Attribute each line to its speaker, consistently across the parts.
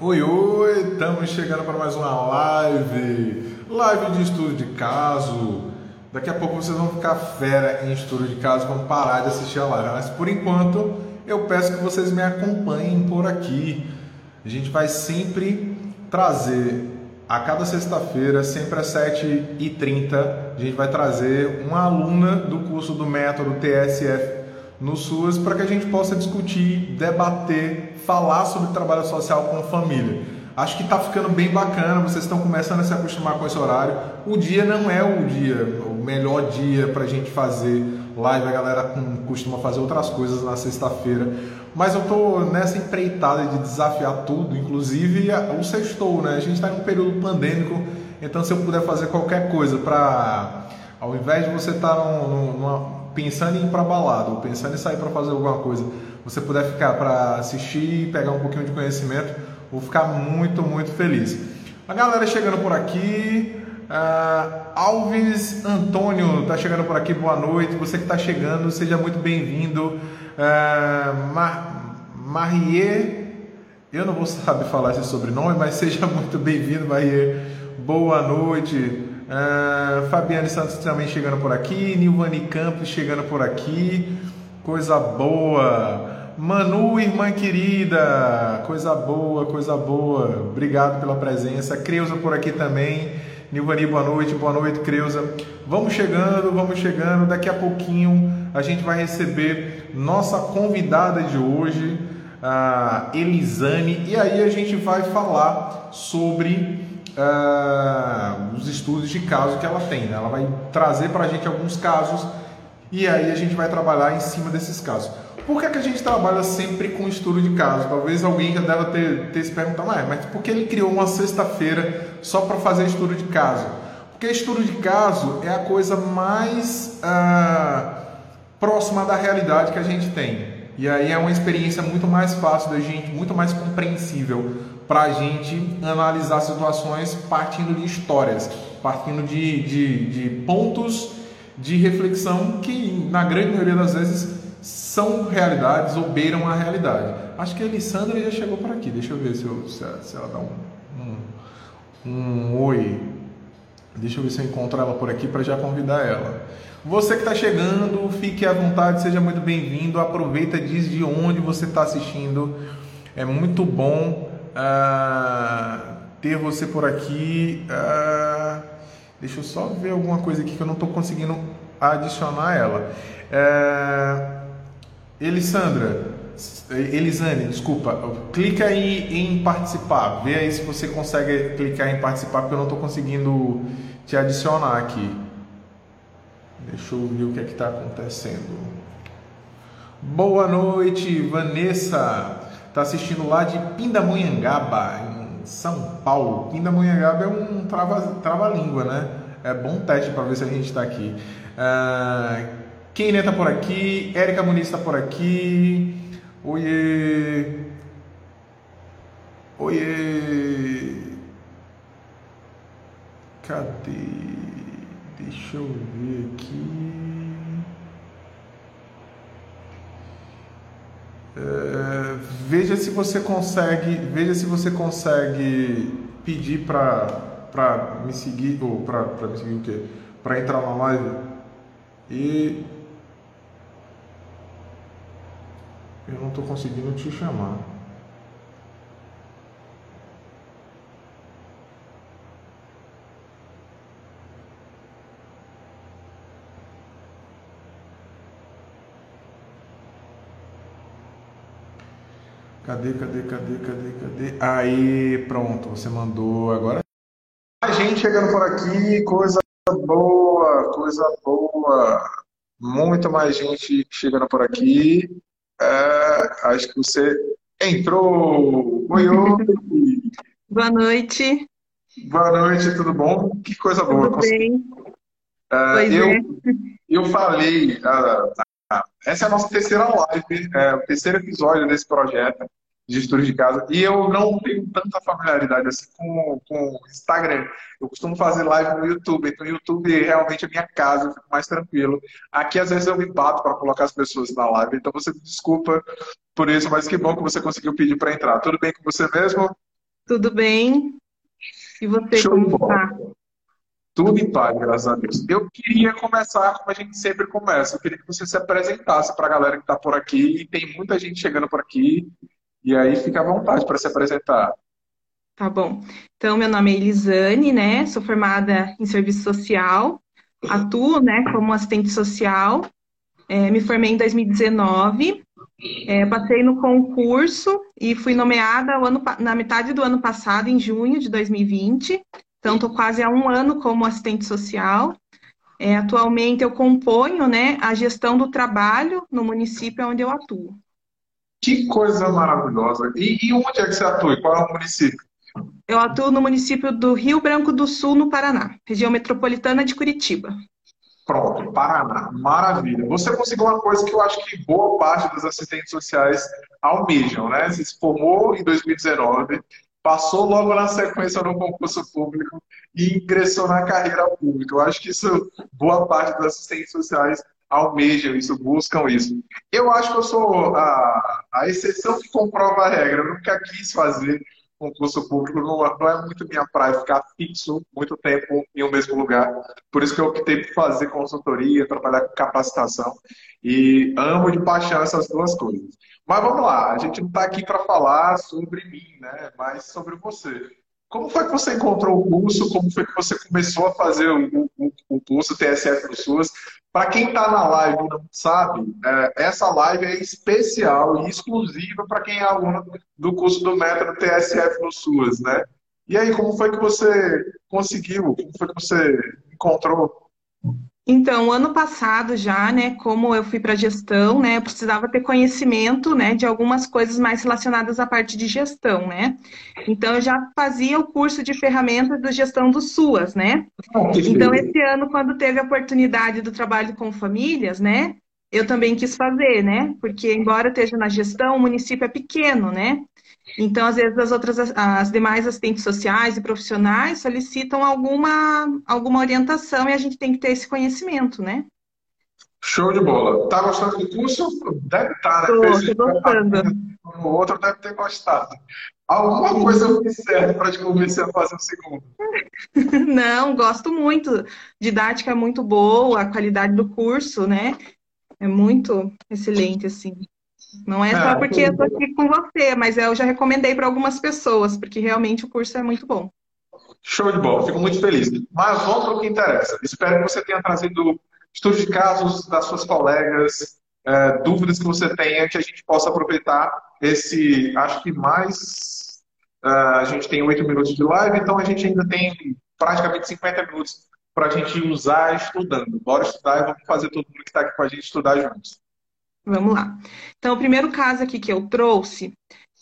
Speaker 1: Oi, oi, estamos chegando para mais uma live, live de estudo de caso. Daqui a pouco vocês vão ficar fera em estudo de caso, vão parar de assistir a live. Mas por enquanto, eu peço que vocês me acompanhem por aqui. A gente vai sempre trazer, a cada sexta-feira, sempre às 7h30, a gente vai trazer uma aluna do curso do método TSF no SUAS para que a gente possa discutir, debater, falar sobre trabalho social com a família. Acho que está ficando bem bacana, vocês estão começando a se acostumar com esse horário. O dia não é o dia, o melhor dia para a gente fazer live, a galera costuma fazer outras coisas na sexta-feira. Mas eu estou nessa empreitada de desafiar tudo, inclusive o sextou, né? A gente está em um período pandêmico, então se eu puder fazer qualquer coisa para, ao invés de você estar tá numa pensando em ir para balada ou pensando em sair para fazer alguma coisa, você puder ficar para assistir e pegar um pouquinho de conhecimento, vou ficar muito, muito feliz. A galera chegando por aqui, uh, Alves Antônio está chegando por aqui, boa noite. Você que está chegando, seja muito bem-vindo. Uh, Mar Marie, eu não vou saber falar esse sobrenome, mas seja muito bem-vindo, Marie. Boa noite. Uh, Fabiane Santos também chegando por aqui, Nilvani Campos chegando por aqui, coisa boa. Manu, irmã querida, coisa boa, coisa boa. Obrigado pela presença. Creuza por aqui também. Nilvani, boa noite, boa noite, Creuza. Vamos chegando, vamos chegando. Daqui a pouquinho a gente vai receber nossa convidada de hoje, a Elisane, e aí a gente vai falar sobre uh, os estudos de caso que ela tem. Né? Ela vai trazer para a gente alguns casos e aí a gente vai trabalhar em cima desses casos. Por que, é que a gente trabalha sempre com estudo de caso? Talvez alguém já deva ter, ter se perguntado, ah, mas por que ele criou uma sexta-feira só para fazer estudo de caso? Porque estudo de caso é a coisa mais uh, próxima da realidade que a gente tem. E aí é uma experiência muito mais fácil da gente, muito mais compreensível para a gente analisar situações partindo de histórias, partindo de, de, de, pontos de reflexão que, na grande maioria das vezes, são realidades ou beiram a realidade. Acho que a Alessandra já chegou por aqui, deixa eu ver se, eu, se, ela, se ela dá um, um, um oi. Deixa eu ver se eu encontro ela por aqui para já convidar ela. Você que está chegando, fique à vontade, seja muito bem-vindo. Aproveita, diz de onde você está assistindo. É muito bom ah, ter você por aqui. Ah, deixa eu só ver alguma coisa aqui que eu não estou conseguindo adicionar ela. É, Elisandra, Elisane, desculpa, clica aí em participar. Vê aí se você consegue clicar em participar, porque eu não estou conseguindo te adicionar aqui. Deixa eu ver o que é que está acontecendo. Boa noite, Vanessa. Está assistindo lá de Pindamonhangaba, em São Paulo. Pindamonhangaba é um trava-língua, né? É bom teste para ver se a gente está aqui. Uh, Kenia está por aqui, Érica Muniz está por aqui. Oiê! Oiê! Cadê? Deixa eu ver aqui. É, veja se você consegue, veja se você consegue pedir para me seguir ou para me seguir o quê? Para entrar na live e eu não estou conseguindo te chamar. Cadê, cadê, cadê, cadê, cadê? Aí, pronto, você mandou agora. A gente chegando por aqui, coisa boa, coisa boa. Muito mais gente chegando por aqui. É, acho que você entrou. Oi, oi.
Speaker 2: Boa noite.
Speaker 1: Boa noite, tudo bom? Que coisa boa.
Speaker 2: Tudo bem.
Speaker 1: É, eu, é. eu falei, ah, ah, essa é a nossa terceira live, é, o terceiro episódio desse projeto de estudo de casa. E eu não tenho tanta familiaridade assim com, com Instagram. Eu costumo fazer live no YouTube. Então, o YouTube é realmente a minha casa, eu fico mais tranquilo. Aqui, às vezes, eu me bato para colocar as pessoas na live. Então, você me desculpa por isso, mas que bom que você conseguiu pedir para entrar. Tudo bem com você mesmo?
Speaker 2: Tudo bem? E você,
Speaker 1: Show
Speaker 2: como está?
Speaker 1: Tudo em paz, graças a Deus. Eu queria começar como a gente sempre começa. Eu queria que você se apresentasse para a galera que está por aqui. E tem muita gente chegando por aqui. E aí fica à vontade para se apresentar.
Speaker 2: Tá bom. Então, meu nome é Elisane, né? Sou formada em serviço social, atuo, né, como assistente social. É, me formei em 2019, é, passei no concurso e fui nomeada ano na metade do ano passado, em junho de 2020. Então, estou quase há um ano como assistente social. É, atualmente, eu componho, né, a gestão do trabalho no município onde eu atuo.
Speaker 1: Que coisa maravilhosa. E, e onde é que você atua? Qual é o município?
Speaker 2: Eu atuo no município do Rio Branco do Sul, no Paraná, região metropolitana de Curitiba.
Speaker 1: Pronto, Paraná. Maravilha. Você conseguiu uma coisa que eu acho que boa parte dos assistentes sociais almejam, né? Você se formou em 2019, passou logo na sequência no concurso público e ingressou na carreira pública. Eu acho que isso, boa parte dos assistentes sociais almejam isso, buscam isso. Eu acho que eu sou a, a exceção que comprova a regra. Eu nunca quis fazer concurso público, não, não é muito minha praia ficar fixo muito tempo em um mesmo lugar. Por isso que eu optei por fazer consultoria, trabalhar com capacitação e amo de paixão essas duas coisas. Mas vamos lá, a gente não está aqui para falar sobre mim, né? Mas sobre você. Como foi que você encontrou o curso? Como foi que você começou a fazer o, curso TSF no SUAS? Para quem está na live e não sabe, é, essa live é especial e exclusiva para quem é aluno do curso do Método TSF no SUAS, né? E aí, como foi que você conseguiu? Como foi que você encontrou?
Speaker 2: Então, ano passado já, né, como eu fui para gestão, né, eu precisava ter conhecimento, né, de algumas coisas mais relacionadas à parte de gestão, né? Então, eu já fazia o curso de ferramentas de gestão do SUAS, né?
Speaker 1: Ah,
Speaker 2: Então, esse ano, quando teve a oportunidade do trabalho com famílias, né, eu também quis fazer, né? Porque, embora eu esteja na gestão, o município é pequeno, né? Então, às vezes, as outras, as demais assistentes sociais e profissionais solicitam alguma, alguma orientação e a gente tem que ter esse conhecimento, né?
Speaker 1: Show de bola. Tá gostando do curso? Deve estar, né?
Speaker 2: Tô,
Speaker 1: Fez
Speaker 2: tô gostando.
Speaker 1: o outro deve ter gostado. Alguma coisa eu fiz certo para te convencer a fazer o segundo.
Speaker 2: Não, gosto muito. Didática é muito boa, a qualidade do curso, né? É muito excelente, assim. Não é só
Speaker 1: É,
Speaker 2: porque eu tô aqui com você, mas eu já recomendei para algumas pessoas, porque realmente o curso é muito bom.
Speaker 1: Show de bola, fico muito feliz. Mas vamos para o que interessa. Espero que você tenha trazido estudos de casos das suas colegas, eh, dúvidas que você tenha, que a gente possa aproveitar esse, acho que mais. ah, a gente tem oito minutos de live, então a gente ainda tem praticamente 50 minutos para a gente usar estudando. Bora estudar e vamos fazer todo mundo que está aqui com a gente estudar juntos.
Speaker 2: Vamos lá. Então, o primeiro caso aqui que eu trouxe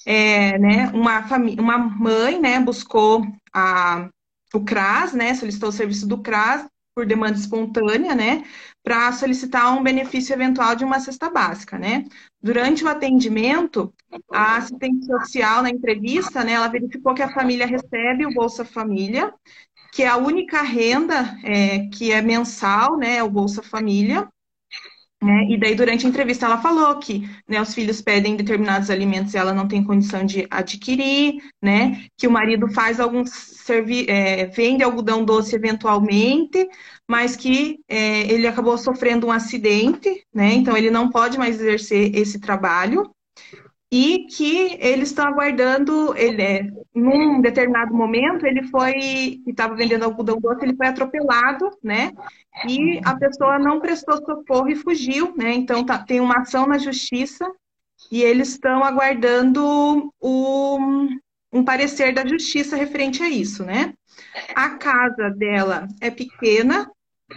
Speaker 2: é, né, uma família, uma mãe, né, buscou a, o CRAS, né, solicitou o serviço do CRAS por demanda espontânea, né, para solicitar um benefício eventual de uma cesta básica, né. Durante o atendimento, a assistente social, na entrevista, né, ela verificou que a família recebe o Bolsa Família, que é a única renda é, que é mensal, né, o Bolsa Família, né? E daí, durante a entrevista, ela falou que né, os filhos pedem determinados alimentos e ela não tem condição de adquirir, né? Que o marido faz servi é, vende algodão doce eventualmente, mas que é, ele acabou sofrendo um acidente, né? Então ele não pode mais exercer esse trabalho. E que eles estão aguardando, ele, é, num determinado momento, ele foi, estava vendendo algodão doce, ele foi atropelado, né? e a pessoa não prestou socorro e fugiu, né? Então tá, tem uma ação na justiça e eles estão aguardando o, um parecer da justiça referente a isso, né? A casa dela é pequena,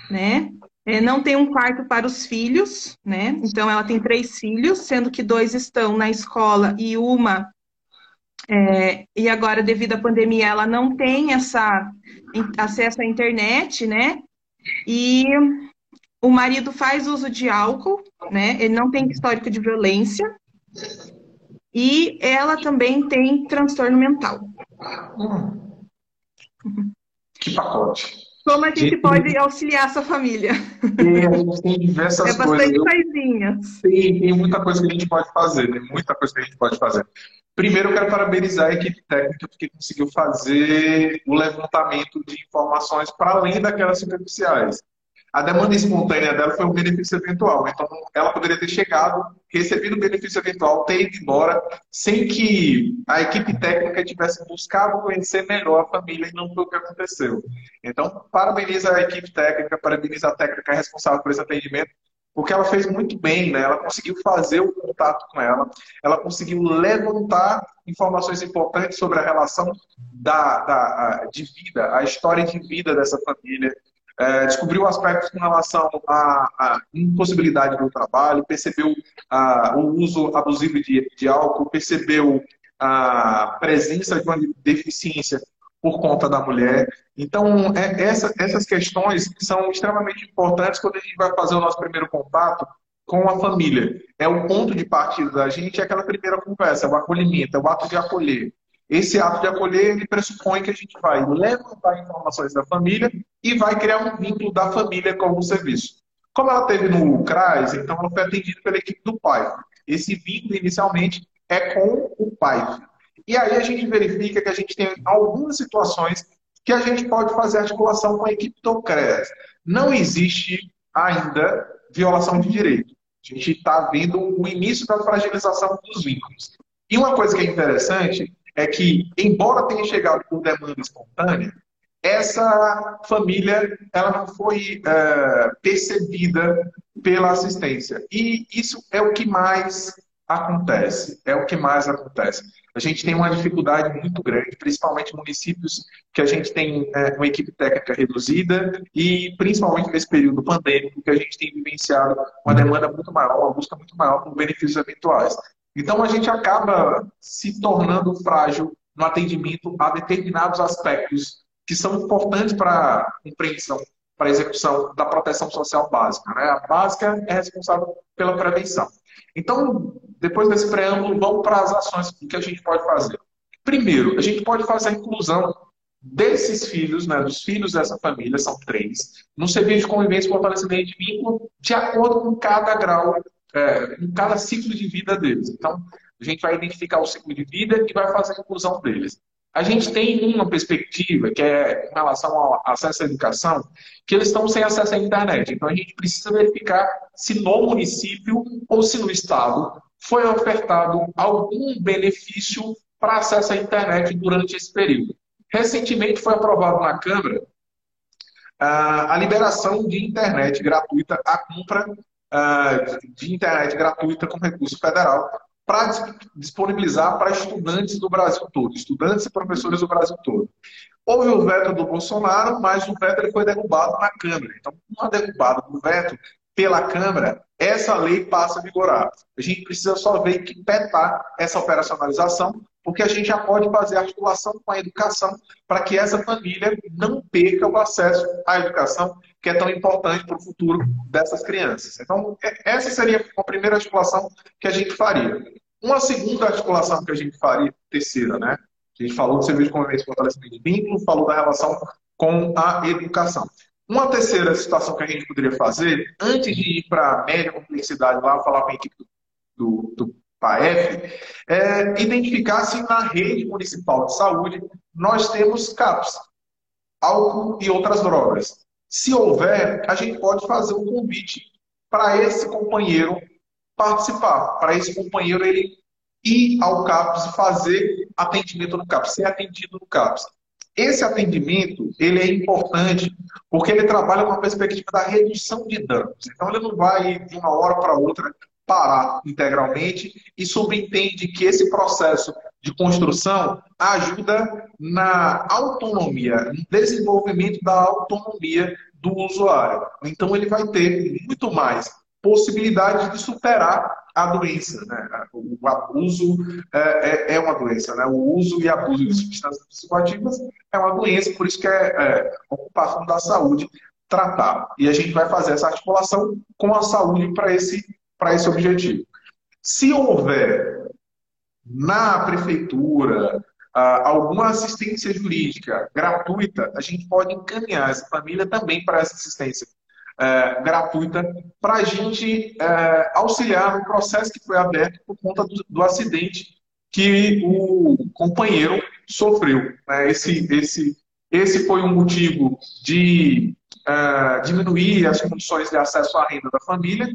Speaker 2: né? É, não tem um quarto para os filhos, né? Então ela tem três filhos, sendo que dois estão na escola e uma é, e agora, devido à pandemia, ela não tem essa acesso à internet, né? E o marido faz uso de álcool, né? Ele não tem histórico de violência. E ela também tem transtorno mental.
Speaker 1: Hum, que pacote.
Speaker 2: Como a gente pode auxiliar essa família?
Speaker 1: E a gente tem diversas
Speaker 2: É bastante
Speaker 1: coisas.
Speaker 2: coisinhas.
Speaker 1: Tem, tem muita coisa que a gente pode fazer, tem muita coisa que a gente pode fazer. Primeiro, eu quero parabenizar a equipe técnica, porque conseguiu fazer o levantamento de informações para além daquelas superficiais. A demanda espontânea dela foi um benefício eventual. Então, ela poderia ter chegado, recebido o benefício eventual, ter ido embora, sem que a equipe técnica tivesse buscado conhecer melhor a família, e não foi o que aconteceu. Então, parabeniza a equipe técnica, parabeniza a técnica responsável por esse atendimento, porque ela fez muito bem, né? Ela conseguiu fazer o contato com ela, ela conseguiu levantar informações importantes sobre a relação da, da, de vida, a história de vida dessa família, é, descobriu aspectos com relação à, à, impossibilidade do trabalho, percebeu ah, o uso abusivo de, de álcool, percebeu a presença de uma deficiência por conta da mulher. Então, é, essa, essas questões são extremamente importantes quando a gente vai fazer o nosso primeiro contato com a família. É o ponto de partida da gente, é aquela primeira conversa, é o acolhimento, é o ato de acolher. Esse ato de acolher, ele pressupõe que a gente vai levantar informações da família e vai criar um vínculo da família com o serviço. Como ela teve no CRAS, então ela foi atendida pela equipe do pai. Esse vínculo, inicialmente, é com o pai. E aí a gente verifica que a gente tem algumas situações que a gente pode fazer articulação com a equipe do CRES. Não existe ainda violação de direito. A gente está vendo o início da fragilização dos vínculos. E uma coisa que é interessante é que, embora tenha chegado por demanda espontânea, essa família ela não foi é, percebida pela assistência. E isso é o que mais acontece. É o que mais acontece. A gente tem uma dificuldade muito grande, principalmente municípios que a gente tem é, uma equipe técnica reduzida e principalmente nesse período pandêmico que a gente tem vivenciado uma demanda muito maior, uma busca muito maior por benefícios eventuais. Então a gente acaba se tornando frágil no atendimento a determinados aspectos que são importantes para a compreensão, para a execução da proteção social básica. Né? A básica é responsável pela prevenção. Então, depois desse preâmbulo, vamos para as ações que a gente pode fazer. Primeiro, a gente pode fazer a inclusão desses filhos, né, dos filhos dessa família, são três, no serviço de convivência e fortalecimento de vínculo, de acordo com cada grau, é, com cada ciclo de vida deles. Então, a gente vai identificar o ciclo de vida e vai fazer a inclusão deles. A gente tem uma perspectiva que é em relação ao acesso à educação, que eles estão sem acesso à internet. Então a gente precisa verificar se no município ou se no estado foi ofertado algum benefício para acesso à internet durante esse período. Recentemente foi aprovado na Câmara a liberação de internet gratuita, a compra de internet gratuita com recurso federal para disponibilizar para estudantes do Brasil todo, estudantes e professores do Brasil todo. Houve o veto do Bolsonaro, mas o veto foi derrubado na Câmara. Então, com a derrubada do veto pela Câmara, essa lei passa a vigorar. A gente precisa só ver que petar essa operacionalização, porque a gente já pode fazer articulação com a educação para que essa família não perca o acesso à educação, que é tão importante para o futuro dessas crianças. Então, é, essa seria a primeira articulação que a gente faria. Uma segunda articulação que a gente faria, terceira, né? A gente falou do serviço de convivência e fortalecimento de vínculo, falou da relação com a educação. Uma terceira situação que a gente poderia fazer, antes de ir para a média complexidade lá, falar com a equipe do, do, do PAEF, é identificar se na rede municipal de saúde nós temos CAPS, álcool e outras drogas. Se houver, a gente pode fazer um convite para esse companheiro participar, para esse companheiro ele ir ao CAPS e fazer atendimento no CAPS, ser atendido no CAPS. Esse atendimento ele é importante porque ele trabalha com a perspectiva da redução de danos. Então ele não vai de uma hora para outra parar integralmente e subentende que esse processo de construção ajuda na autonomia, no desenvolvimento da autonomia do usuário. Então ele vai ter muito mais possibilidade de superar a doença. Né? O abuso é, é, é, uma doença. Né? O uso e abuso de substâncias psicoativas é uma doença, por isso que é, é ocupação da saúde tratar. E a gente vai fazer essa articulação com a saúde para esse, esse objetivo. Se houver na prefeitura alguma assistência jurídica gratuita, a gente pode encaminhar essa família também para essa assistência é, gratuita para a gente é, auxiliar no processo que foi aberto por conta do, acidente que o companheiro sofreu. Né? Esse, esse, esse foi um motivo de diminuir as condições de acesso à renda da família.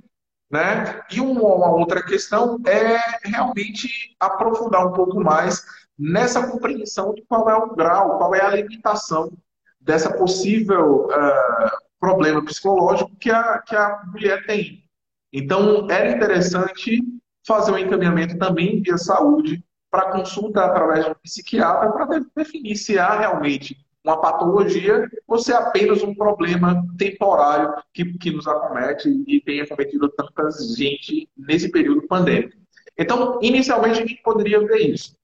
Speaker 1: Né? E uma outra questão é realmente aprofundar um pouco mais nessa compreensão de qual é o grau, qual é a limitação dessa possível uh, problema psicológico que a, que a mulher tem. Então, era interessante fazer um encaminhamento também via saúde para consulta através de um psiquiatra para definir se há realmente uma patologia ou se é apenas um problema temporário que, que nos acomete e tem acometido tanta gente nesse período pandêmico. Então, inicialmente, a gente poderia ver isso.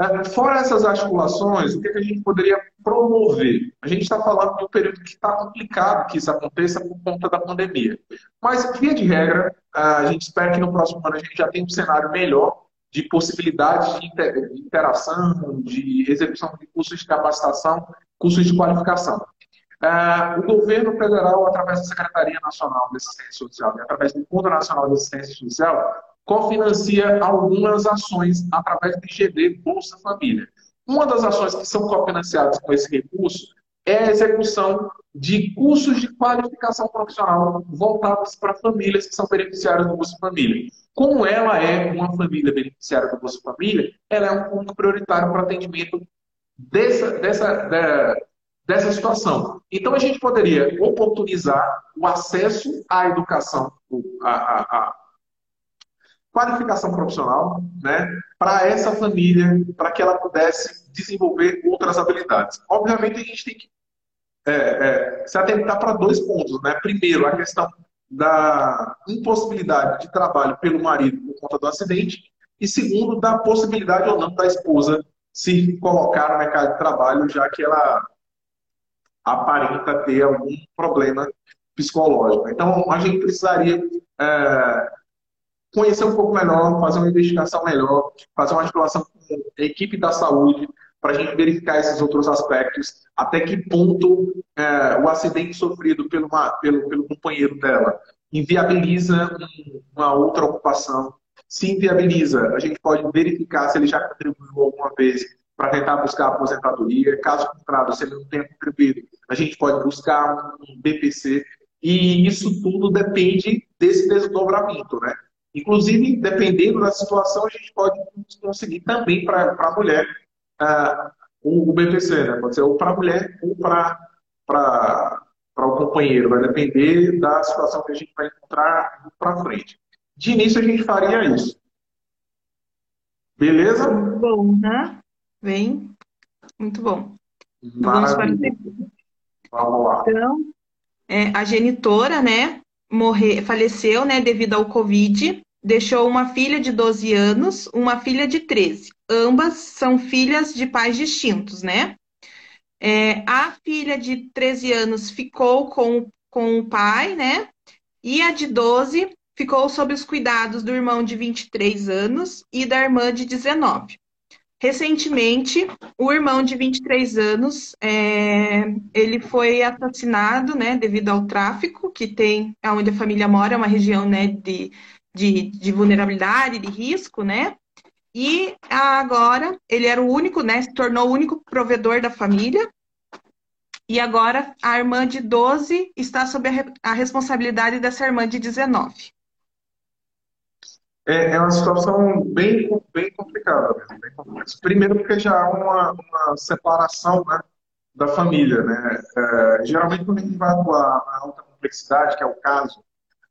Speaker 1: É, fora essas articulações, o que, a gente poderia promover? A gente está falando de um período que está complicado que isso aconteça por conta da pandemia. Mas, via de regra, a gente espera que no próximo ano a gente já tenha um cenário melhor de possibilidades de interação, de execução de cursos de capacitação, cursos de qualificação. Uh, o governo federal, através da Secretaria Nacional de Assistência Social e através do Fundo Nacional de Assistência Social, cofinancia algumas ações através do IGD Bolsa Família. Uma das ações que são cofinanciadas com esse recurso é a execução de cursos de qualificação profissional voltados para famílias que são beneficiárias do Bolsa Família. Como ela é uma família beneficiária do Bolsa Família, ela é um ponto prioritário para atendimento dessa, dessa, dessa situação. Então, a gente poderia oportunizar o acesso à educação, à, à, à qualificação profissional, né, para essa família, para que ela pudesse desenvolver outras habilidades. Obviamente, a gente tem que é, é, se atentar para dois pontos. Né? Primeiro, a questão da impossibilidade de trabalho pelo marido por conta do acidente, e segundo, da possibilidade ou não da esposa se colocar no mercado de trabalho, já que ela aparenta ter algum problema psicológico. Então, a gente precisaria é, conhecer um pouco melhor, fazer uma investigação melhor, fazer uma articulação com a equipe da saúde, para a gente verificar esses outros aspectos, até que ponto é, o acidente sofrido pelo, pelo, pelo companheiro dela inviabiliza uma outra ocupação. Se inviabiliza, a gente pode verificar se ele já contribuiu alguma vez para tentar buscar a aposentadoria. Caso contrário, se ele não tenha contribuído, a gente pode buscar um BPC. E isso tudo depende desse desdobramento, né? Inclusive, dependendo da situação, a gente pode conseguir também para a mulher uh, o, BPC, né? Pode ser ou para a mulher ou para o companheiro. Vai depender da situação que a gente vai encontrar para frente. De início, a gente faria isso. Beleza?
Speaker 2: Bom, né? Bem, muito bom.
Speaker 1: Vamos, Vamos lá.
Speaker 2: Então, é, a genitora, né, morrer, faleceu, né, devido ao Covid, deixou uma filha de 12 anos, uma filha de 13. Ambas são filhas de pais distintos, né? É, a filha de 13 anos ficou com, com o pai, né? E a de 12 ficou sob os cuidados do irmão de 23 anos e da irmã de 19. Recentemente, o irmão de 23 anos, é, ele foi assassinado, né, devido ao tráfico que tem, onde a família mora, é uma região, né, de de, de vulnerabilidade, de risco, né? E agora ele era o único, né? Se tornou o único provedor da família. E agora a irmã de 12 está sob a, responsabilidade dessa irmã de 19.
Speaker 1: É, é uma situação bem, bem complicada. Bem complicada. Primeiro porque já há uma, uma separação né, da família. Né? É, geralmente quando a gente vai atuar na alta complexidade, que é o caso,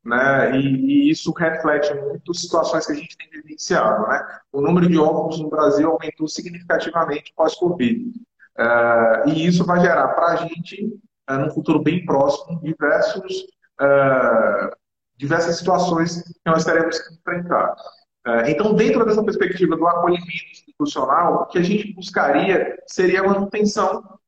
Speaker 1: né? E, e, isso reflete muito situações que a gente tem vivenciado, né? O número de órfãos no Brasil aumentou significativamente pós-Covid. Uh, e isso vai gerar para a gente, uh, num futuro bem próximo, diversos, uh, diversas situações que nós teremos que enfrentar. então, dentro dessa perspectiva do acolhimento institucional, o que a gente buscaria seria a manutenção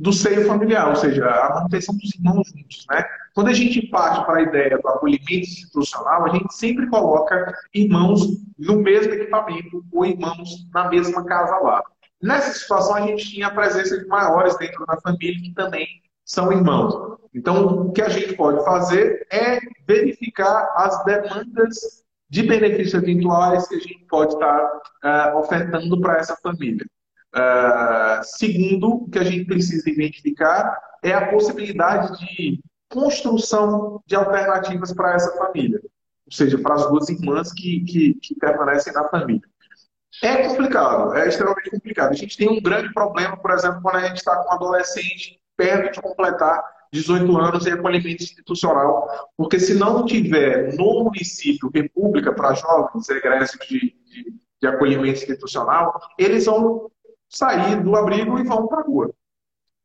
Speaker 1: do seio familiar, ou seja, a manutenção dos irmãos juntos, né? Quando a gente parte para a ideia do acolhimento institucional, a gente sempre coloca irmãos no mesmo equipamento ou irmãos na mesma casa lá. Nessa situação, a gente tinha a presença de maiores dentro da família que também são irmãos. Então, o que a gente pode fazer é verificar as demandas de benefícios eventuais que a gente pode estar uh, ofertando para essa família. Uh, segundo, o que a gente precisa identificar é a possibilidade de construção de alternativas para essa família, ou seja, para as duas irmãs que, que, que permanecem na família. É complicado, é extremamente complicado. A gente tem um grande problema, por exemplo, quando a gente está com um adolescente perto de completar 18 anos em acolhimento institucional, porque se não tiver no município república para jovens egressos de, de, de acolhimento institucional, eles vão sair do abrigo e vão para a rua.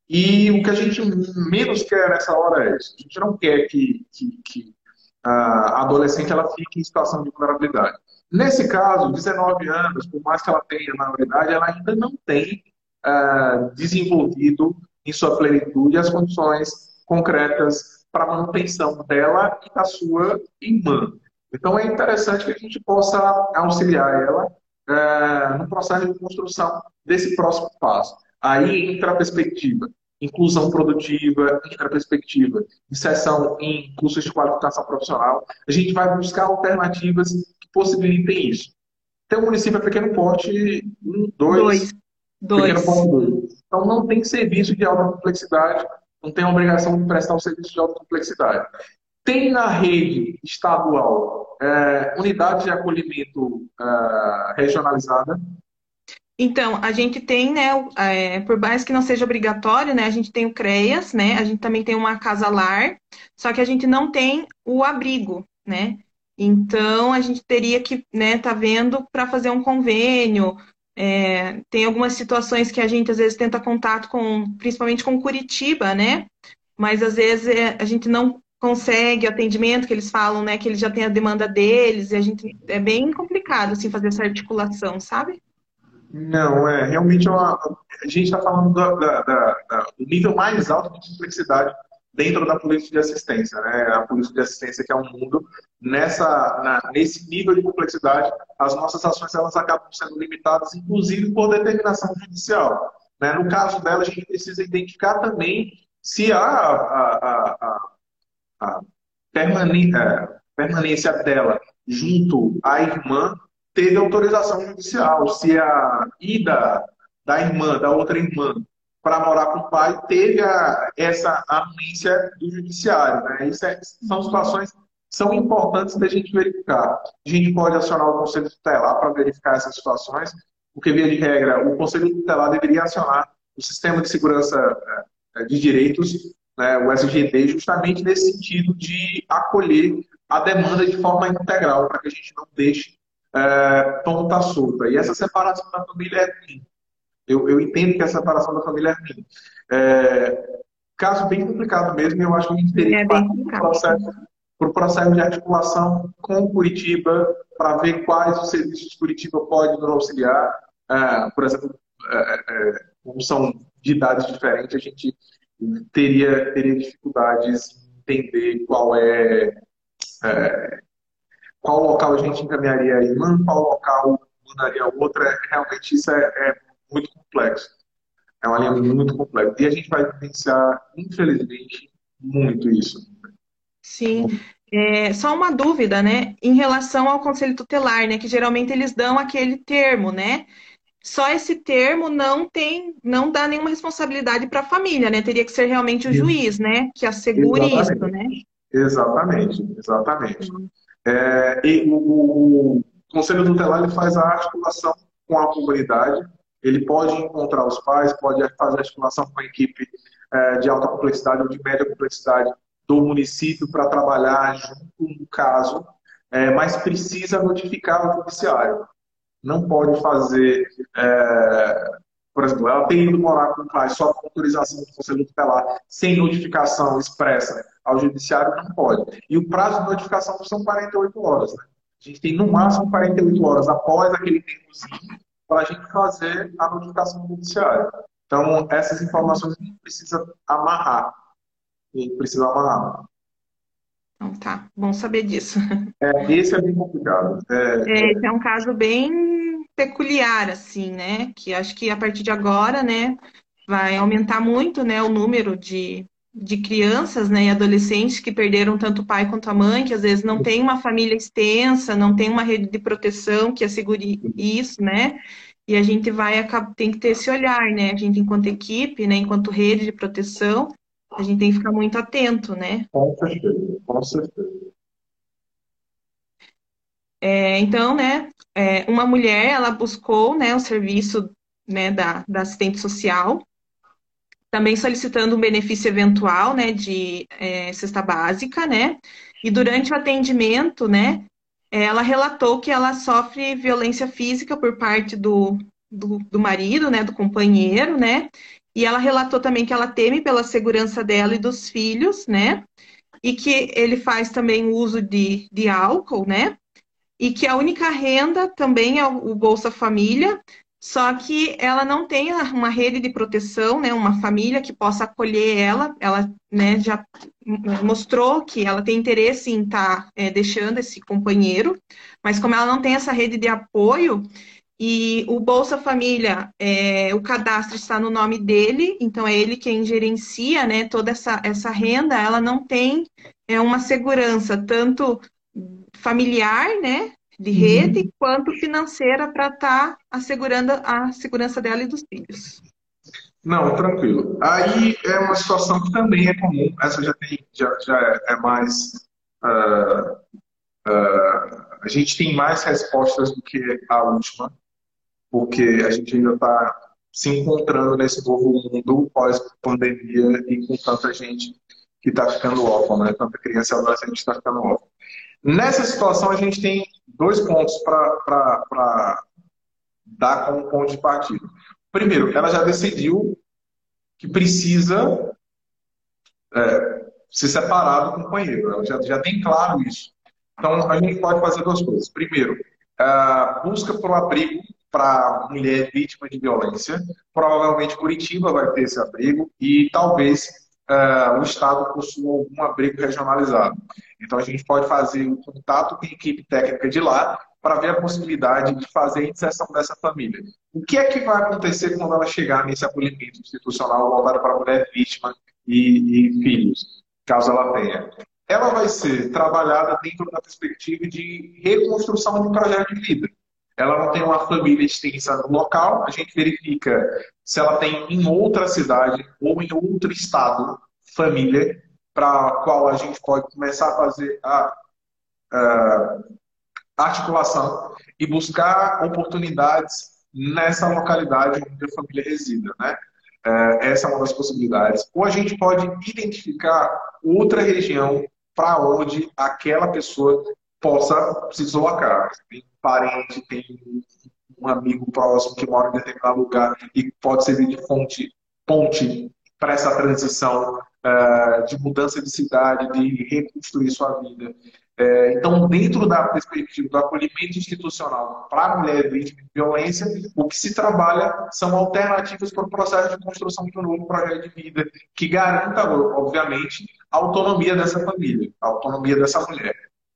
Speaker 1: E o que a gente menos quer nessa hora é isso. A gente não quer que, que, que a adolescente ela fique em situação de vulnerabilidade. Nesse caso, 19 anos, por mais que ela tenha maioridade, ela ainda não tem uh, desenvolvido em sua plenitude as condições concretas para a manutenção dela e da sua irmã. Então é interessante que a gente possa auxiliar ela uh, no processo de construção desse próximo passo. Aí entra a perspectiva inclusão produtiva, entra a perspectiva inserção em cursos de qualificação profissional. A gente vai buscar alternativas que possibilitem isso. Tem um município pequeno porte, um, dois, dois. Pequeno porte, dois. Então não tem serviço de alta complexidade, não tem obrigação de prestar um serviço de alta complexidade. Tem na rede estadual é, unidade de acolhimento é, regionalizada,
Speaker 2: então, a gente tem, né, é, por mais que não seja obrigatório, né, a gente tem o CREAS, né, a gente também tem uma casa-lar, só que a gente não tem o abrigo, né? Então, a gente teria que, né, tá vendo para fazer um convênio. É, tem algumas situações que a gente às vezes tenta contato com, principalmente com Curitiba, né? Mas às vezes é, a gente não consegue atendimento, que eles falam, né, que eles já têm a demanda deles, e a gente é bem complicado assim fazer essa articulação, sabe?
Speaker 1: Não, é realmente é uma, a gente está falando da, da, da, do nível mais alto de complexidade dentro da política de assistência, né? A política de assistência que é um mundo nessa na, nesse nível de complexidade, as nossas ações elas acabam sendo limitadas, inclusive por determinação judicial. Né? No caso dela, a gente precisa identificar também se a, a, a, a permanência, permanência dela junto à irmã teve autorização judicial. Se a ida da irmã, da outra irmã, para morar com o pai, teve a, essa anuência do judiciário. Né? Isso é, são situações são importantes da gente verificar. A gente pode acionar o Conselho Tutelar para verificar essas situações, porque, via de regra, o Conselho Tutelar deveria acionar o Sistema de Segurança eh, de Direitos, né, o SGD, justamente nesse sentido de acolher a demanda de forma integral, para que a gente não deixe é, ponta solta. E essa separação da família é ruim. Eu, eu entendo que a separação da família é ruim. É, caso bem complicado mesmo, eu acho que a gente teria é que partir para o processo, processo de articulação com Curitiba para ver quais os serviços de Curitiba podem nos auxiliar. É, por exemplo, é, é, como são de idades diferentes, a gente teria, teria dificuldades em entender qual é, é qual local a gente encaminharia a irmã, qual local mandaria outra, é, realmente isso é, é, muito complexo. É uma linha muito complexa. E a gente vai vivenciar, infelizmente, muito isso.
Speaker 2: Sim. É, só uma dúvida, né? Em relação ao conselho tutelar, né? Que geralmente eles dão aquele termo, né? Só esse termo não tem, não dá nenhuma responsabilidade para a família, né? Teria que ser realmente o juiz, né? Que assegure exatamente. isso, né?
Speaker 1: Exatamente, exatamente. Uhum. É, e o, o Conselho Tutelar ele faz a articulação com a comunidade, ele pode encontrar os pais, pode fazer articulação com a equipe é, de alta complexidade ou de média complexidade do município para trabalhar junto no caso, é, mas precisa notificar o judiciário. Não pode fazer, é, por exemplo, ela tem ido morar com o pai só com autorização do Conselho Tutelar, sem notificação expressa ao judiciário não pode. E o prazo de notificação são 48 horas. Né? A gente tem no máximo 48 horas após aquele tempozinho para a gente fazer a notificação do judiciário. Então, essas informações a gente precisa amarrar. A gente precisa amarrar.
Speaker 2: Então tá, bom saber disso.
Speaker 1: É, esse é bem complicado.
Speaker 2: É, é, esse é um caso bem peculiar, assim, né? Que acho que a partir de agora, né, vai aumentar muito, né, o número de de crianças né, e adolescentes que perderam tanto o pai quanto a mãe, que às vezes não tem uma família extensa, não tem uma rede de proteção que assegure isso, né? E a gente vai tem que ter esse olhar, né? A gente, enquanto equipe, né, enquanto rede de proteção, a gente tem que ficar muito atento, né?
Speaker 1: Com certeza, com certeza.
Speaker 2: É, então, né, é, uma mulher, ela buscou, né, o serviço, né, da, da assistente social, também solicitando um benefício eventual, né, de é, cesta básica, né, e durante o atendimento, né, ela relatou que ela sofre violência física por parte do, do, do marido, né, do companheiro, né, e ela relatou também que ela teme pela segurança dela e dos filhos, né, e que ele faz também uso de, de álcool, né, e que a única renda também é o Bolsa Família, só que ela não tem uma rede de proteção, né, uma família que possa acolher ela. Ela né, já mostrou que ela tem interesse em estar tá, é, deixando esse companheiro, mas como ela não tem essa rede de apoio, e o Bolsa Família, é, o cadastro está no nome dele, então é ele quem gerencia né, toda essa, essa renda, ela não tem é, uma segurança, tanto familiar, né, de uhum. rede uhum. quanto financeira para estar tá assegurando a segurança dela e dos filhos.
Speaker 1: Não, tranquilo. Aí é uma situação que também é comum. Essa já tem, já, já é mais. Uh, uh, a gente tem mais respostas do que a última, porque a gente ainda está se encontrando nesse novo mundo pós-pandemia e com tanta gente que está ficando órfã, né? Tanta criança e adolescente está ficando órfã. Nessa situação, a gente tem dois pontos para dar como ponto de partida. Primeiro, ela já decidiu que precisa é, se separar do companheiro. Ela já, já tem claro isso. Então, a gente pode fazer duas coisas. Primeiro, busca por um abrigo para mulher vítima de violência. Provavelmente Curitiba vai ter esse abrigo e talvez uh, o Estado possua algum abrigo regionalizado. Então, a gente pode fazer um contato com a equipe técnica de lá para ver a possibilidade de fazer a inserção dessa família. O que é que vai acontecer quando ela chegar nesse acolhimento institucional voltado para mulher vítima e, e filhos, caso ela tenha? Ela vai ser trabalhada dentro da perspectiva de reconstrução de um projeto de vida ela não tem uma família extensa no local, a gente verifica se ela tem em outra cidade ou em outro estado família para qual a gente pode começar a fazer a, a articulação e buscar oportunidades nessa localidade onde a família resida, né? É, essa é uma das possibilidades. Ou a gente pode identificar outra região para onde aquela pessoa possa se deslocar. Tem parente, tem um amigo próximo que mora em determinado lugar e pode servir de fonte, ponte para essa transição uh, de mudança de cidade, de reconstruir sua vida. É, então, dentro da perspectiva do acolhimento institucional para a mulher vítima de violência, o que se trabalha são alternativas para o processo de construção de um novo projeto de vida que garanta, obviamente, a autonomia dessa família, a autonomia dessa mulher.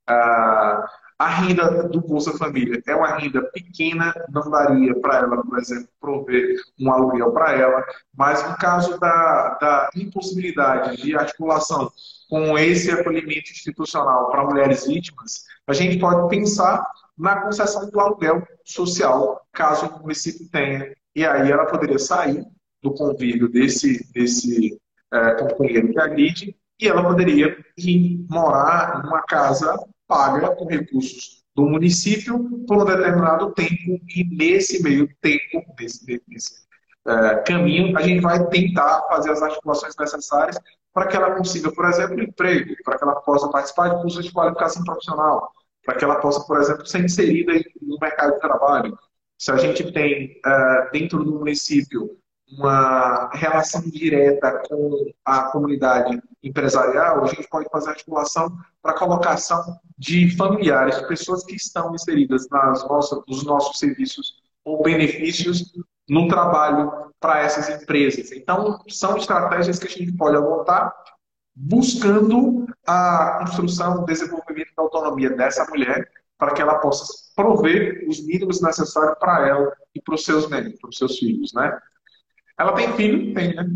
Speaker 1: A renda do Bolsa Família é uma renda pequena, não daria para ela, por exemplo, prover um aluguel para ela, mas no caso da, da impossibilidade de articulação com esse acolhimento institucional para mulheres vítimas, a gente pode pensar na concessão do aluguel social, caso o município tenha. E aí ela poderia sair do convívio desse, desse é, companheiro que agride e ela poderia ir morar numa casa paga com recursos do município por um determinado tempo e nesse meio tempo, nesse, nesse uh, caminho, a gente vai tentar fazer as articulações necessárias para que ela consiga, por exemplo, emprego, para que ela possa participar de cursos de qualificação profissional, para que ela possa, por exemplo, ser inserida no mercado de trabalho. Se a gente tem uh, dentro do município uma relação direta com a comunidade empresarial, a gente pode fazer articulação para colocação de familiares, de pessoas que estão inseridas nas nossas, nos nossos serviços ou benefícios no trabalho para essas empresas. Então, são estratégias que a gente pode adotar buscando a construção, o desenvolvimento da autonomia dessa mulher para que ela possa prover os mínimos necessários para ela e para os seus netos, para os seus filhos, né? Ela tem filho? Tem, né?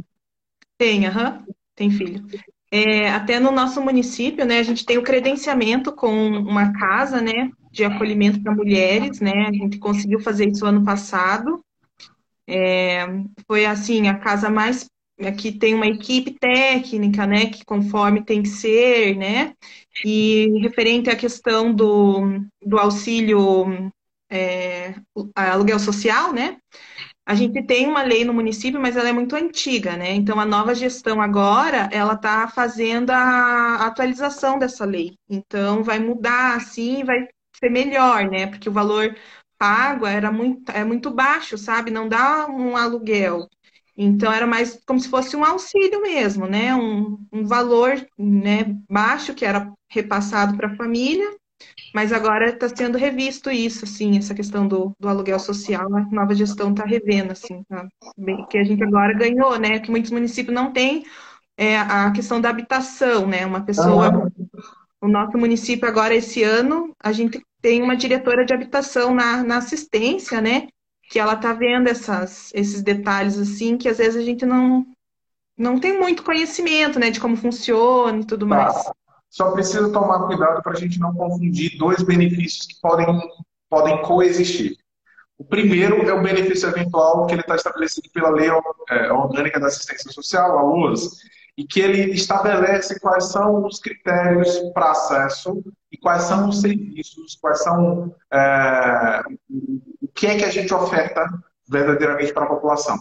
Speaker 2: Tem, aham. Uhum. tem filho. É, até no nosso município, né, a gente tem o credenciamento com uma casa, né, de acolhimento para mulheres, né, a gente conseguiu fazer isso ano passado. É, foi, assim, a casa mais aqui tem uma equipe técnica, né, que conforme tem que ser, né, e referente à questão do, do auxílio é, aluguel social, né, a gente tem uma lei no município, mas ela é muito antiga, né? Então a nova gestão agora, ela está fazendo a atualização dessa lei. Então vai mudar assim, vai ser melhor, né? Porque o valor pago era muito, é muito baixo, sabe? Não dá um aluguel. Então era mais como se fosse um auxílio mesmo, né? Um, um valor né, baixo que era repassado para a família mas agora está sendo revisto isso, assim, essa questão do, do aluguel social, a nova gestão está revendo, assim, tá? Bem, que a gente agora ganhou, né? Que muitos municípios não têm é, a questão da habitação, né? Uma pessoa. Uhum. O nosso município agora, esse ano, a gente tem uma diretora de habitação na, na assistência, né? Que ela está vendo essas, esses detalhes, assim, que às vezes a gente não, não tem muito conhecimento, né? De como funciona e tudo mais.
Speaker 1: Só precisa tomar cuidado para a gente não confundir dois benefícios que podem, podem coexistir. O primeiro é o benefício eventual que ele está estabelecido pela Lei é, Orgânica da Assistência Social, a LUAS, e que ele estabelece quais são os critérios para acesso e quais são os serviços, quais são é, o que é que a gente oferta verdadeiramente para a população.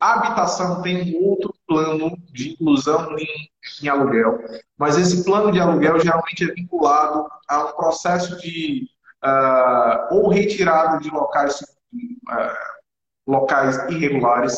Speaker 1: A habitação tem um outro plano de inclusão em, em, aluguel, mas esse plano de aluguel geralmente é vinculado a um processo de uh, ou retirada de locais, uh, locais irregulares,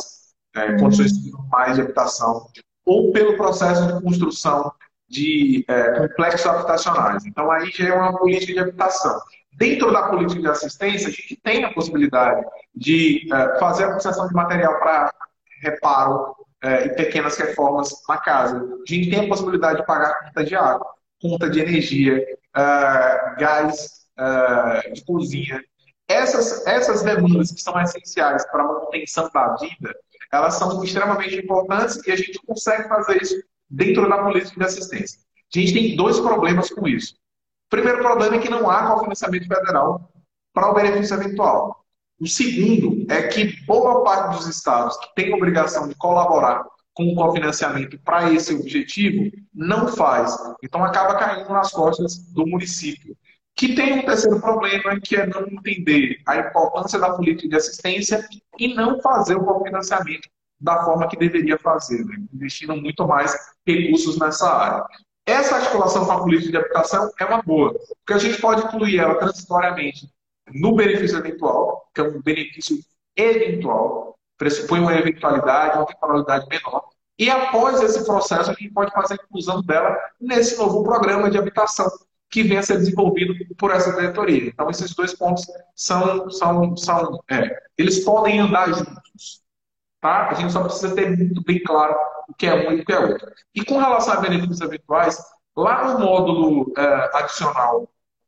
Speaker 1: uh, condições normais de habitação, ou pelo processo de construção de uh, complexos habitacionais. Então aí já é uma política de habitação. Dentro da política de assistência, a gente tem a possibilidade de fazer a concessão de material para reparo é, e pequenas reformas na casa. A gente tem a possibilidade de pagar conta de água, conta de energia, uh, gás uh, de cozinha. Essas, essas demandas que são essenciais para a manutenção da vida, elas são extremamente importantes e a gente consegue fazer isso dentro da política de assistência. A gente tem dois problemas com isso. O primeiro problema é que não há cofinanciamento federal para o benefício eventual. O segundo é que boa parte dos estados que têm obrigação de colaborar com o cofinanciamento para esse objetivo não faz. Então acaba caindo nas costas do município. Que tem um terceiro problema, que é não entender a importância da política de assistência e não fazer o cofinanciamento da forma que deveria fazer, né? investindo muito mais recursos nessa área. Essa articulação com a política de habitação é uma boa, porque a gente pode incluir ela transitoriamente no benefício eventual, que é um benefício eventual, pressupõe uma eventualidade, uma temporalidade menor. E após esse processo, a gente pode fazer a inclusão dela nesse novo programa de habitação que vem a ser desenvolvido por essa diretoria. Então, esses dois pontos são, são, são é, eles podem andar juntos. Tá? A gente só precisa ter muito bem claro o que é um e o que é outro. E com relação a benefícios eventuais, lá no módulo é, adicional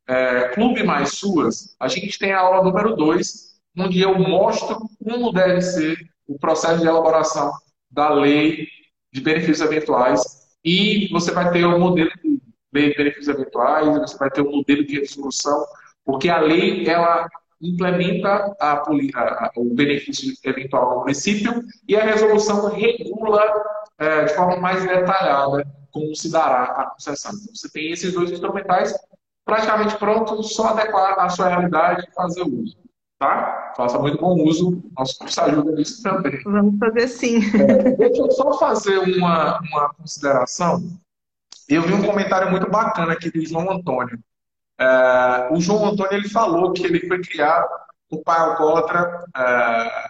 Speaker 1: é, Clube Mais Suas, a gente tem a aula número 2, onde eu mostro como deve ser o processo de elaboração da lei de benefícios eventuais e você vai ter o modelo de lei de benefícios eventuais, você vai ter o modelo de resolução, porque a lei ela implementa a, a, o benefício eventual no município e a resolução regula é, de forma mais detalhada como se dará a concessão. Então, você tem esses dois instrumentais praticamente pronto, só adequar à sua realidade e fazer uso. Tá? Faça muito bom uso, nosso curso ajuda nisso também.
Speaker 2: Vamos fazer sim.
Speaker 1: É, deixa eu só fazer uma, uma consideração. Eu vi um comentário muito bacana aqui do João Antônio. É, o João Antônio ele falou que ele foi criado por pai alcoólatra é,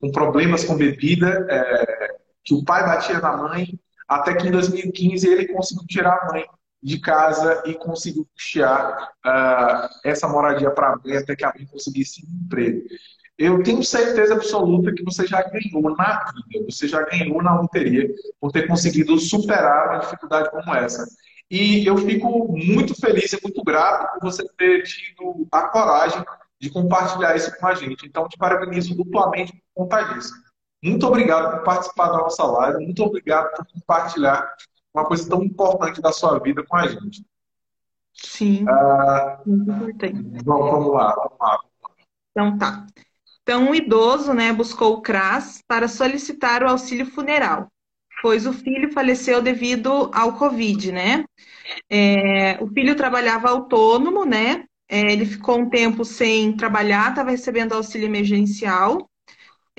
Speaker 1: com problemas com bebida, é, que o pai batia na mãe, até que em 2015 ele conseguiu tirar a mãe de casa e conseguiu custear uh, essa moradia para mim até que a mãe conseguisse um emprego. Eu tenho certeza absoluta que você já ganhou na vida, você já ganhou na loteria por ter conseguido superar uma dificuldade como essa. E eu fico muito feliz e muito grato por você ter tido a coragem de compartilhar isso com a gente. Então, te parabenizo duplamente por conta disso. Muito obrigado por participar da nossa live, muito obrigado por compartilhar uma coisa tão importante da sua vida com a gente.
Speaker 2: Sim, ah, muito importante.
Speaker 1: Vamos, vamos lá, vamos lá.
Speaker 2: Então tá. Então, o idoso né, buscou o CRAS para solicitar o auxílio funeral, pois o filho faleceu devido ao Covid, né? É, o filho trabalhava autônomo, né? É, ele ficou um tempo sem trabalhar, estava recebendo auxílio emergencial.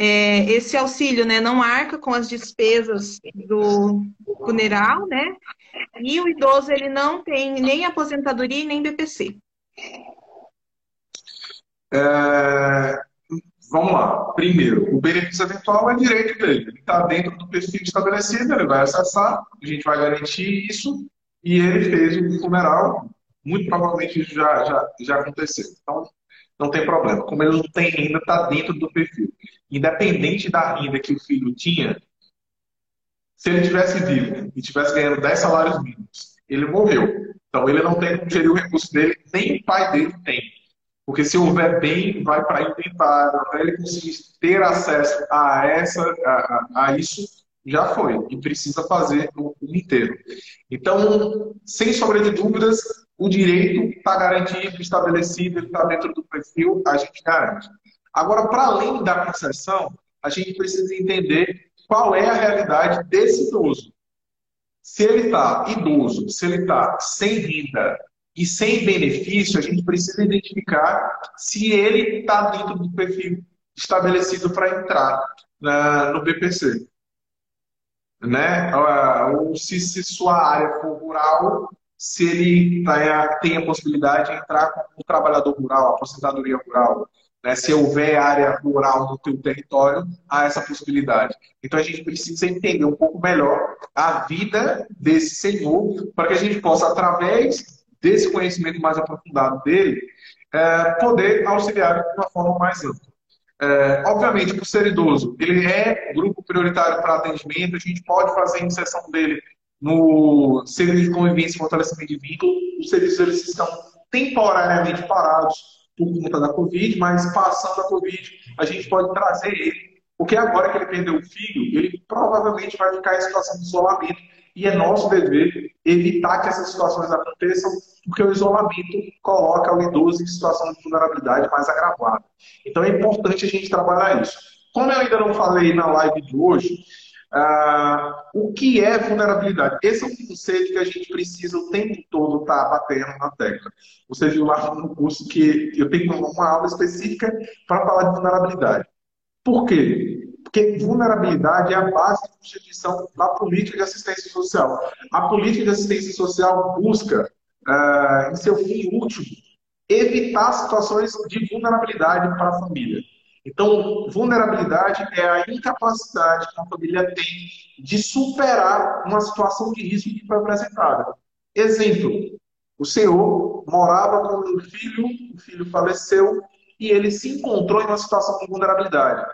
Speaker 2: É, esse auxílio né, não arca com as despesas do funeral, né? E o idoso ele não tem nem aposentadoria e nem BPC.
Speaker 1: É, vamos lá. Primeiro, o benefício eventual é direito dele. Ele está dentro do perfil estabelecido, ele vai acessar, a gente vai garantir isso, e ele fez o funeral. Muito provavelmente já, já, já aconteceu. Então, não tem problema. Como ele não tem renda, está dentro do perfil. Independente da renda que o filho tinha, se ele tivesse vivo e tivesse ganhando 10 salários mínimos, ele morreu. Então ele não tem como gerir o recurso dele, nem o pai dele tem. Porque se houver bem, vai para inventário, até ele conseguir ter acesso a, essa, a, a, isso, já foi. E precisa fazer o, o inteiro. Então, sem sombra de dúvidas, o direito está garantido, estabelecido, ele está dentro do perfil, a gente garante. Agora, para além da concessão, a gente precisa entender qual é a realidade desse idoso. Se ele está idoso, se ele está sem renda e sem benefício, a gente precisa identificar se ele está dentro do perfil estabelecido para entrar na, no BPC. Né? Ou se, se sua área for rural, se ele tá, tem a possibilidade de entrar como trabalhador rural, aposentadoria rural, né? Se houver área rural no teu território, há essa possibilidade. Então a gente precisa entender um pouco melhor a vida desse senhor para que a gente possa, através desse conhecimento mais aprofundado dele, é, poder auxiliar de uma forma mais ampla. É, obviamente, por ser idoso, ele é grupo prioritário para atendimento, a gente pode fazer inserção dele no serviço de convivência e fortalecimento de vínculo. Os serviços eles estão temporariamente parados por conta da Covid, mas passando a Covid, a gente pode trazer ele. Porque agora que ele perdeu o filho, ele provavelmente vai ficar em situação de isolamento. E é nosso dever evitar que essas situações aconteçam, porque o isolamento coloca o idoso em situação de vulnerabilidade mais agravada. Então é importante a gente trabalhar isso. Como eu ainda não falei na live de hoje, ah, o que é vulnerabilidade? Esse é um conceito que a gente precisa o tempo todo estar tá batendo na tecla. Você viu lá no curso que eu tenho uma aula específica para falar de vulnerabilidade. Por quê? Porque vulnerabilidade é a base de constituição da política de assistência social. A política de assistência social busca, uh, em seu fim último, evitar situações de vulnerabilidade para a família. Então, vulnerabilidade é a incapacidade que a família tem de superar uma situação de risco que foi apresentada. Exemplo: o senhor morava com um filho, o filho faleceu e ele se encontrou em uma situação de vulnerabilidade.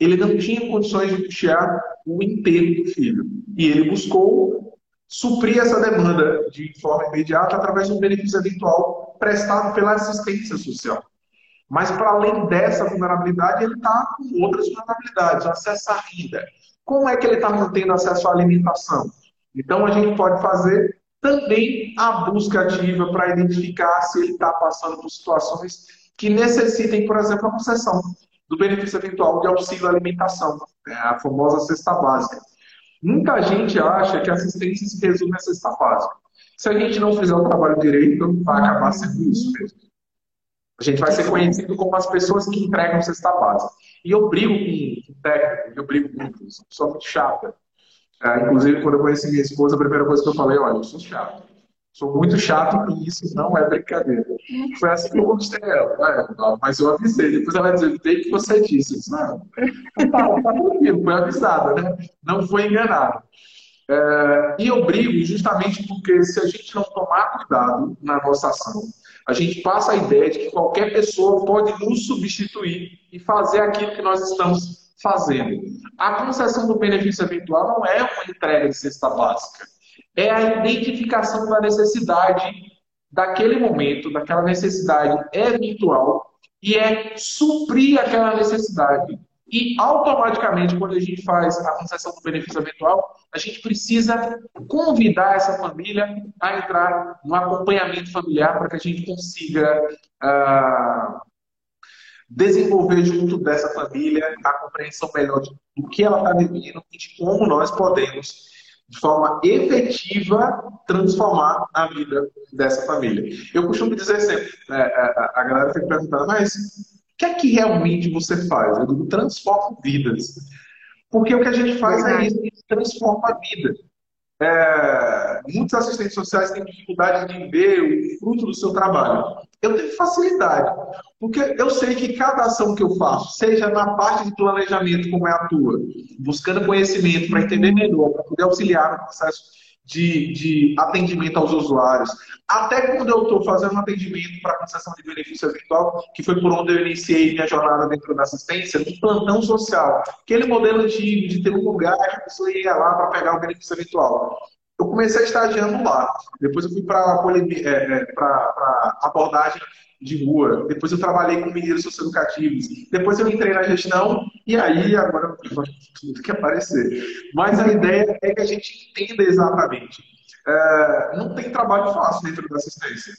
Speaker 1: Ele não tinha condições de puxar o enterro do filho. E ele buscou suprir essa demanda de forma imediata através de um benefício eventual prestado pela assistência social. Mas, para além dessa vulnerabilidade, ele está com outras vulnerabilidades, acesso à renda. Como é que ele está mantendo acesso à alimentação? Então, a gente pode fazer também a busca ativa para identificar se ele está passando por situações que necessitem, por exemplo, a concessão do benefício eventual de auxílio à alimentação, né? a famosa cesta básica. Muita gente acha que a assistência se resume à cesta básica. Se a gente não fizer o trabalho direito, vai acabar sendo isso mesmo. A gente vai ser conhecido como as pessoas que entregam cesta básica. E eu brigo com, o técnico, eu brigo muito, sou muito chata. É, inclusive, quando eu conheci minha esposa, a primeira coisa que eu falei, olha, eu sou chato. Sou muito chato e isso não é brincadeira. Foi assim que eu conquistei ela. Né? Mas eu avisei. Depois ela disse, tem que você disse. Eu disse, não, tá, tá tranquilo, foi avisada, né? Não foi enganada. É, e eu brigo justamente porque se a gente não tomar cuidado na nossa ação, a gente passa a ideia de que qualquer pessoa pode nos substituir e fazer aquilo que nós estamos fazendo. A concessão do benefício eventual não é uma entrega de cesta básica, é a identificação da necessidade daquele momento, daquela necessidade eventual, e é suprir aquela necessidade. E automaticamente, quando a gente faz a concessão do benefício eventual, a gente precisa convidar essa família a entrar no acompanhamento familiar para que a gente consiga uh, desenvolver junto dessa família a compreensão melhor do que ela está vivendo e de como nós podemos, de forma efetiva, transformar a vida dessa família. Eu costumo dizer sempre, né, a, a galera fica perguntando, mas que é que realmente você faz? Eu digo, transforma vidas. Porque o que a gente faz é isso, a gente transforma a vida. É, muitos assistentes sociais têm dificuldade de ver o fruto do seu trabalho. Eu tenho facilidade, porque eu sei que cada ação que eu faço, seja na parte de planejamento, como é a tua, buscando conhecimento para entender melhor, para poder auxiliar no processo de, de atendimento aos usuários, até quando eu estou fazendo um atendimento para concessão de benefício virtual, que foi por onde eu iniciei minha jornada dentro da assistência, no plantão social. Aquele modelo antigo de ter um lugar que a pessoa ia lá para pegar o benefício virtual. Eu comecei estagiando lá. Depois eu fui para é, é, abordagem de rua. Depois eu trabalhei com mineiros socioeducativos. Depois eu entrei na gestão e aí agora tudo que aparecer. Mas a ideia é que a gente entenda exatamente. É, não tem trabalho fácil dentro da assistência.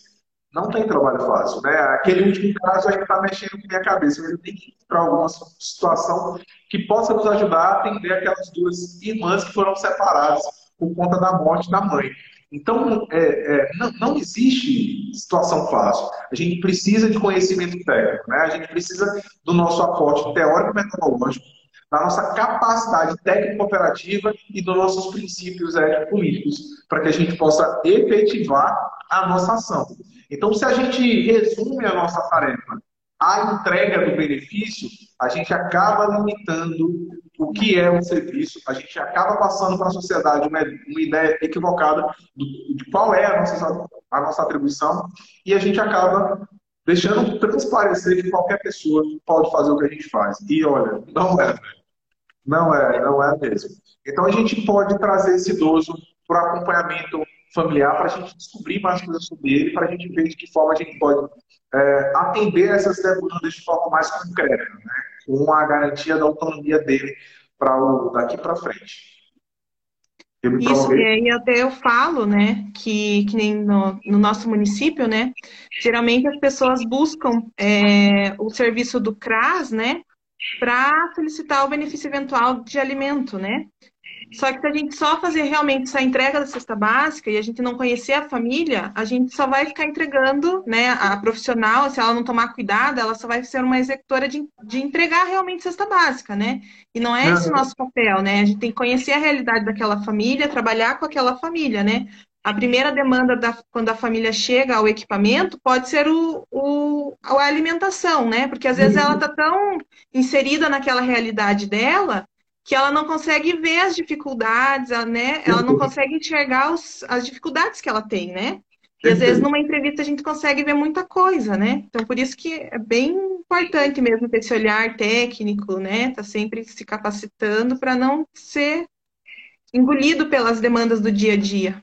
Speaker 1: Não tem trabalho fácil, né? Aquele último caso aí está mexendo com minha cabeça. Eu tenho que para alguma situação que possa nos ajudar a atender aquelas duas irmãs que foram separadas por conta da morte da mãe. Então, é, é, não, não, existe situação fácil. A gente precisa de conhecimento técnico, né? a gente precisa do nosso aporte teórico-metodológico, da nossa capacidade técnico-operativa e dos nossos princípios ético-políticos, para que a gente possa efetivar a nossa ação. Então, se a gente resume a nossa tarefa à entrega do benefício, a gente acaba limitando o que é um serviço, a gente acaba passando para a sociedade uma, uma ideia equivocada do, de qual é a nossa, a nossa atribuição e a gente acaba deixando transparecer que qualquer pessoa pode fazer o que a gente faz. E olha, não é. Não é, não é mesmo. Então a gente pode trazer esse idoso para acompanhamento familiar para a gente descobrir mais coisas sobre ele, para a gente ver de que forma a gente pode é, atender essas demandas de forma mais concreta. Né? Com a garantia da autonomia dele para daqui para frente.
Speaker 2: Isso, e aí até eu falo, né, que, que nem no, no nosso município, né, geralmente as pessoas buscam é, o serviço do CRAS, né, para solicitar o benefício eventual de alimento, né. Só que se a gente só fazer realmente essa entrega da cesta básica e a gente não conhecer a família, a gente só vai ficar entregando, né, a profissional, se ela não tomar cuidado, ela só vai ser uma executora de, de entregar realmente cesta básica, né? E não é esse o nosso papel, né? A gente tem que conhecer a realidade daquela família, trabalhar com aquela família, né? A primeira demanda da, quando a família chega ao equipamento pode ser o, o, a alimentação, né? Porque às vezes ela está tão inserida naquela realidade dela que ela não consegue ver as dificuldades, né? Ela não consegue enxergar os, as dificuldades que ela tem, né? E às vezes numa entrevista a gente consegue ver muita coisa, né? Então por isso que é bem importante mesmo ter esse olhar técnico, né? Tá sempre se capacitando para não ser engolido pelas demandas do dia a dia.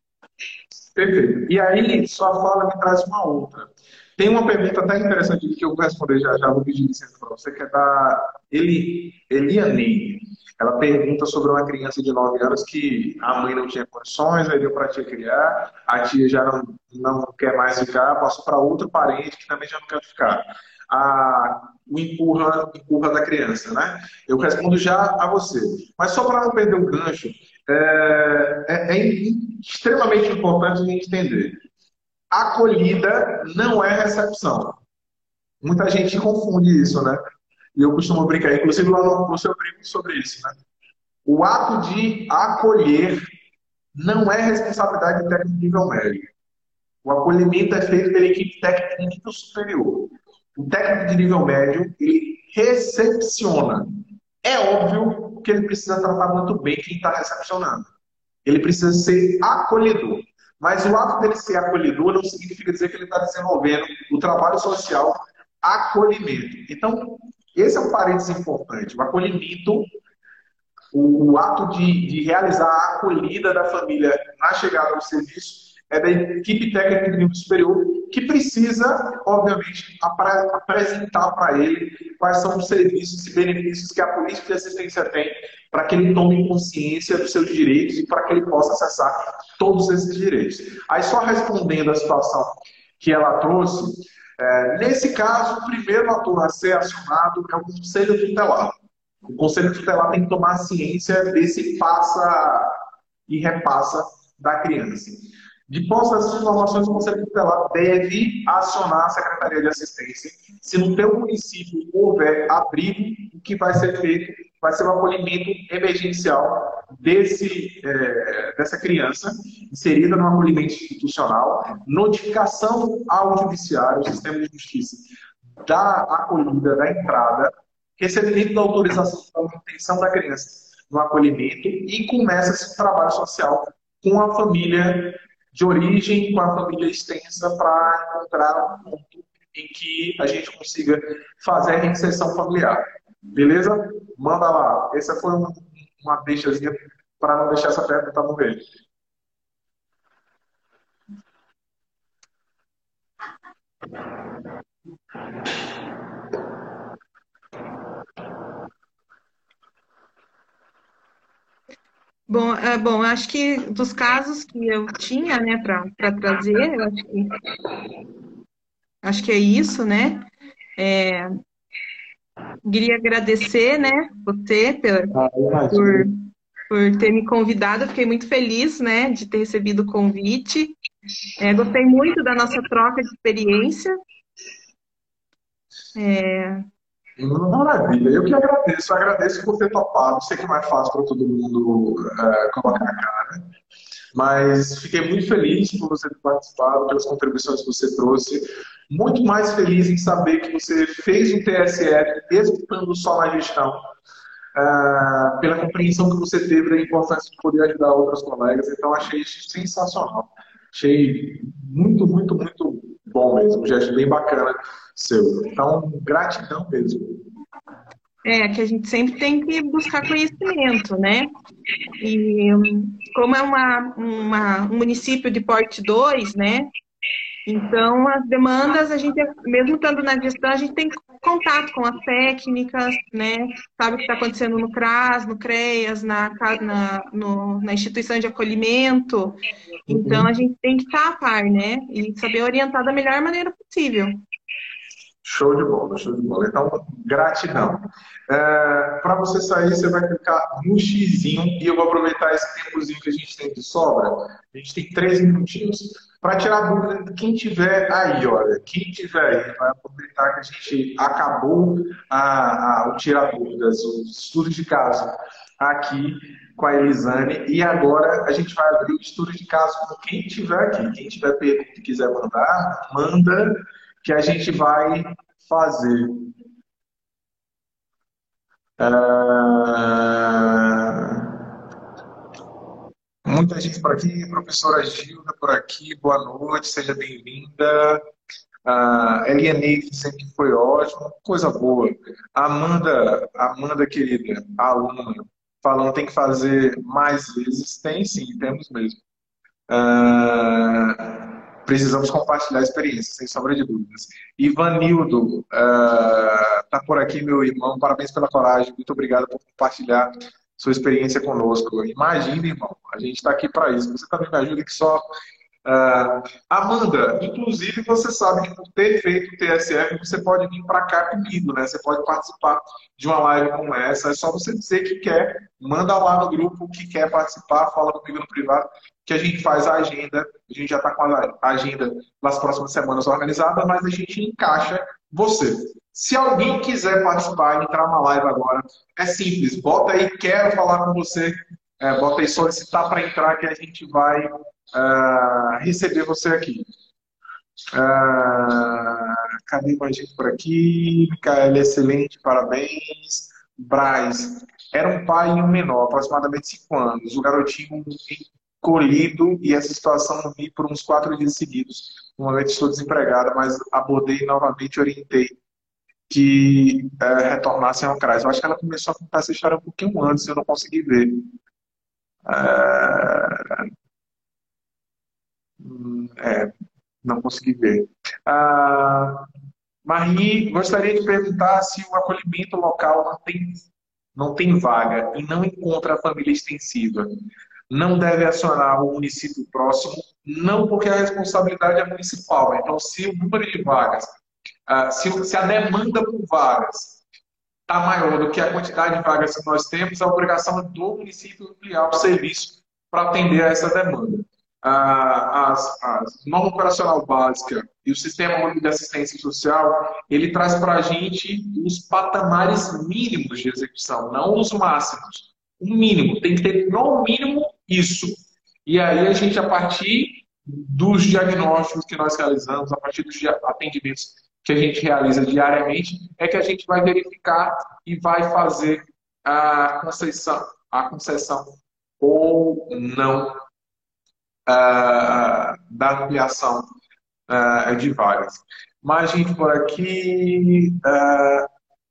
Speaker 1: Perfeito. E aí, sua fala me traz uma outra. Tem uma pergunta até interessante que eu vou responder já já, vou pedir licença para você, que é da Eli, Eliane. Ela pergunta sobre uma criança de 9 anos que a mãe não tinha condições, aí deu para a tia criar, a tia já não, não quer mais ficar, passou para outro parente que também já não quer ficar. A, o empurra, empurra da criança, né? Eu respondo já a você. Mas só para não perder o gancho, é, é, é extremamente importante a gente entender. Acolhida não é recepção. Muita gente confunde isso, né? E eu costumo brincar, inclusive lá no curso eu brinco sobre isso. Né? O ato de acolher não é responsabilidade técnica de nível médio. O acolhimento é feito pela equipe técnica de nível superior. O técnico de nível médio, ele recepciona. É óbvio que ele precisa tratar muito bem quem está recepcionando. Ele precisa ser acolhedor. Mas o ato dele ser acolhedor não significa dizer que ele está desenvolvendo o trabalho social acolhimento. Então, esse é um parênteses importante. O acolhimento, o, o ato de, de, realizar a acolhida da família na chegada ao serviço é da equipe técnica de nível superior que precisa, obviamente, apresentar para ele quais são os serviços e benefícios que a política de assistência tem para que ele tome consciência dos seus direitos e para que ele possa acessar todos esses direitos. Aí, só respondendo a situação que ela trouxe, é, nesse caso, o primeiro ator a ser acionado é o Conselho Tutelar. O Conselho Tutelar tem que tomar ciência desse passa e repassa da criança. De posse dessas informações, o Conselho Tutelar deve acionar a Secretaria de Assistência. Se no teu município houver abrigo, o que vai ser feito vai ser um acolhimento emergencial desse, é, dessa criança, inserida no acolhimento institucional, notificação ao judiciário, ao sistema de justiça, da acolhida, da entrada, recebimento da autorização da manutenção da criança no acolhimento e começa esse trabalho social com a família de origem, com a família extensa, para encontrar um ponto em que a gente consiga fazer a reinserção familiar. Beleza? Manda lá. Essa foi uma deixazinha para não deixar essa pergunta morrer.
Speaker 2: Bom, é, bom, acho que dos casos que eu tinha, né, para trazer, acho que, acho que é isso, né? É, queria agradecer, né, você por, ah, por, por, ter me convidado, eu fiquei muito feliz, né, de ter recebido o convite. É, gostei muito da nossa troca de experiência.
Speaker 1: É, Maravilha, eu que agradeço, eu agradeço por ter topado. Sei que não é fácil para todo mundo é, colocar a cara, mas fiquei muito feliz por você ter participado, pelas contribuições que você trouxe. Muito mais feliz em saber que você fez o TSF, mesmo estando só na gestão, é, pela compreensão que você teve da importância de poder ajudar outros colegas. Então, achei isso sensacional. Achei muito, muito, muito bom mesmo. Um gesto bem bacana seu. Então, gratidão mesmo.
Speaker 2: É, que a gente sempre tem que buscar conhecimento, né? E como é uma, uma, um município de porte 2, né? Então, as demandas, a gente, mesmo estando na gestão, a gente tem contato com as técnicas, né? Sabe o que está acontecendo no CRAS, no CREAS, na, na, no, na instituição de acolhimento. Então, a gente tem que estar a par, né? E saber orientar da melhor maneira possível.
Speaker 1: Show de bola, show de bola. Então, gratidão. É, Para você sair, você vai clicar no xizinho e eu vou aproveitar esse tempozinho que a gente tem de sobra. A gente tem 13 minutinhos para tirar dúvida de quem tiver aí, olha. Quem tiver aí, vai aproveitar que a gente acabou a, a, o tirar dúvidas, os estudos de caso aqui com a Elisane. E agora a gente vai abrir o estudo de caso com quem tiver aqui. Quem tiver pergunta e quiser mandar, manda que a gente vai fazer. Uh... Muita gente por aqui, professora Gilda por aqui, boa noite, seja bem-vinda. Uh, Eliane sempre foi ótimo, coisa boa. Amanda, Amanda querida, aluna, falando tem que fazer mais vezes, tem sim, temos mesmo. Uh, precisamos compartilhar experiências, sem sombra de dúvidas. Ivanildo, está uh, por aqui, meu irmão, parabéns pela coragem, muito obrigado por compartilhar sua experiência conosco. Imagina, irmão, a gente está aqui para isso. Você também me ajuda que só. Uh, Amanda, inclusive você sabe que por ter feito o TSF, você pode vir para cá comigo, né? Você pode participar de uma live como essa. É só você dizer que quer, manda lá no grupo que quer participar, fala comigo no privado, que a gente faz a agenda. A gente já está com a agenda nas próximas semanas organizada, mas a gente encaixa você. Se alguém quiser participar, entrar na live agora, é simples. Bota aí, quero falar com você. É, bota aí solicitar para entrar que a gente vai uh, receber você aqui. Uh, cadê mais gente por aqui? Micaela, excelente, parabéns. Braz, era um pai e um menor, aproximadamente cinco anos. O garotinho colhido e essa situação vi por uns quatro dias seguidos. No momento estou desempregada, mas abordei novamente e orientei que é, retornassem ao CRAS. Eu acho que ela começou a contar essa história um pouquinho antes, eu não consegui ver. Hum, é, Não consegui ver. Ah, Marie, gostaria de perguntar se o acolhimento local não tem, não tem vaga e não encontra a família extensiva. Não deve acionar o município próximo, não porque a responsabilidade é municipal. Então, se o número de vagas, ah, se a demanda por vagas está maior do que a quantidade de vagas que nós temos, a obrigação é do município ampliar o serviço para atender a essa demanda. A, as norma operacional básica e o sistema único de assistência social, ele traz para a gente os patamares mínimos de execução, não os máximos. O mínimo, tem que ter no mínimo isso. E aí a gente, a partir dos diagnósticos que nós realizamos, a partir dos atendimentos que a gente realiza diariamente, é que a gente vai verificar e vai fazer a concessão, a concessão ou não uh, da ampliação uh, de vagas. Mais gente por aqui, uh,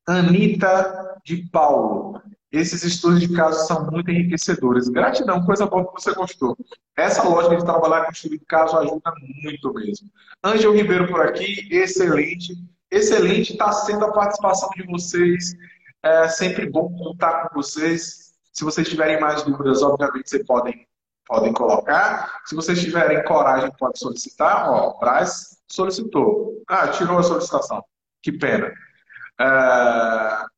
Speaker 1: Anitta de Paulo. Esses estudos de caso são muito enriquecedores. Gratidão, coisa boa que você gostou. Essa lógica de trabalhar com estudo de caso ajuda muito mesmo. Ângelo Ribeiro por aqui, excelente. Excelente está sendo a participação de vocês. É sempre bom contar com vocês. Se vocês tiverem mais dúvidas, obviamente vocês podem, podem colocar. Se vocês tiverem coragem, pode solicitar. Ó, Braz solicitou. Ah, tirou a solicitação. Que pena. É...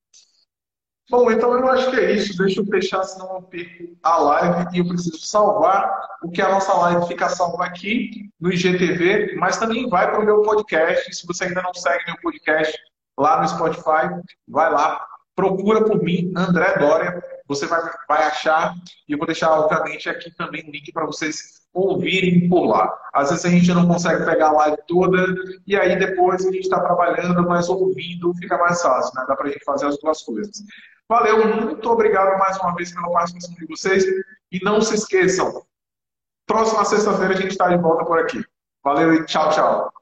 Speaker 1: Bom, então eu acho que é isso. Deixa eu fechar, senão eu perco a live e eu preciso salvar. O que a nossa live fica salva aqui no IGTV, mas também vai para o meu podcast. Se você ainda não segue meu podcast lá no Spotify, vai lá, procura por mim, André Dória. Você vai, vai achar e eu vou deixar, obviamente, aqui também o link para vocês ouvirem por lá. Às vezes a gente não consegue pegar a live toda e aí depois a gente está trabalhando, mas ouvindo fica mais fácil, né? Dá para a gente fazer as duas coisas. Valeu, muito obrigado mais uma vez pela participação de vocês. E não se esqueçam, próxima sexta-feira a gente está de volta por aqui. Valeu e tchau, tchau.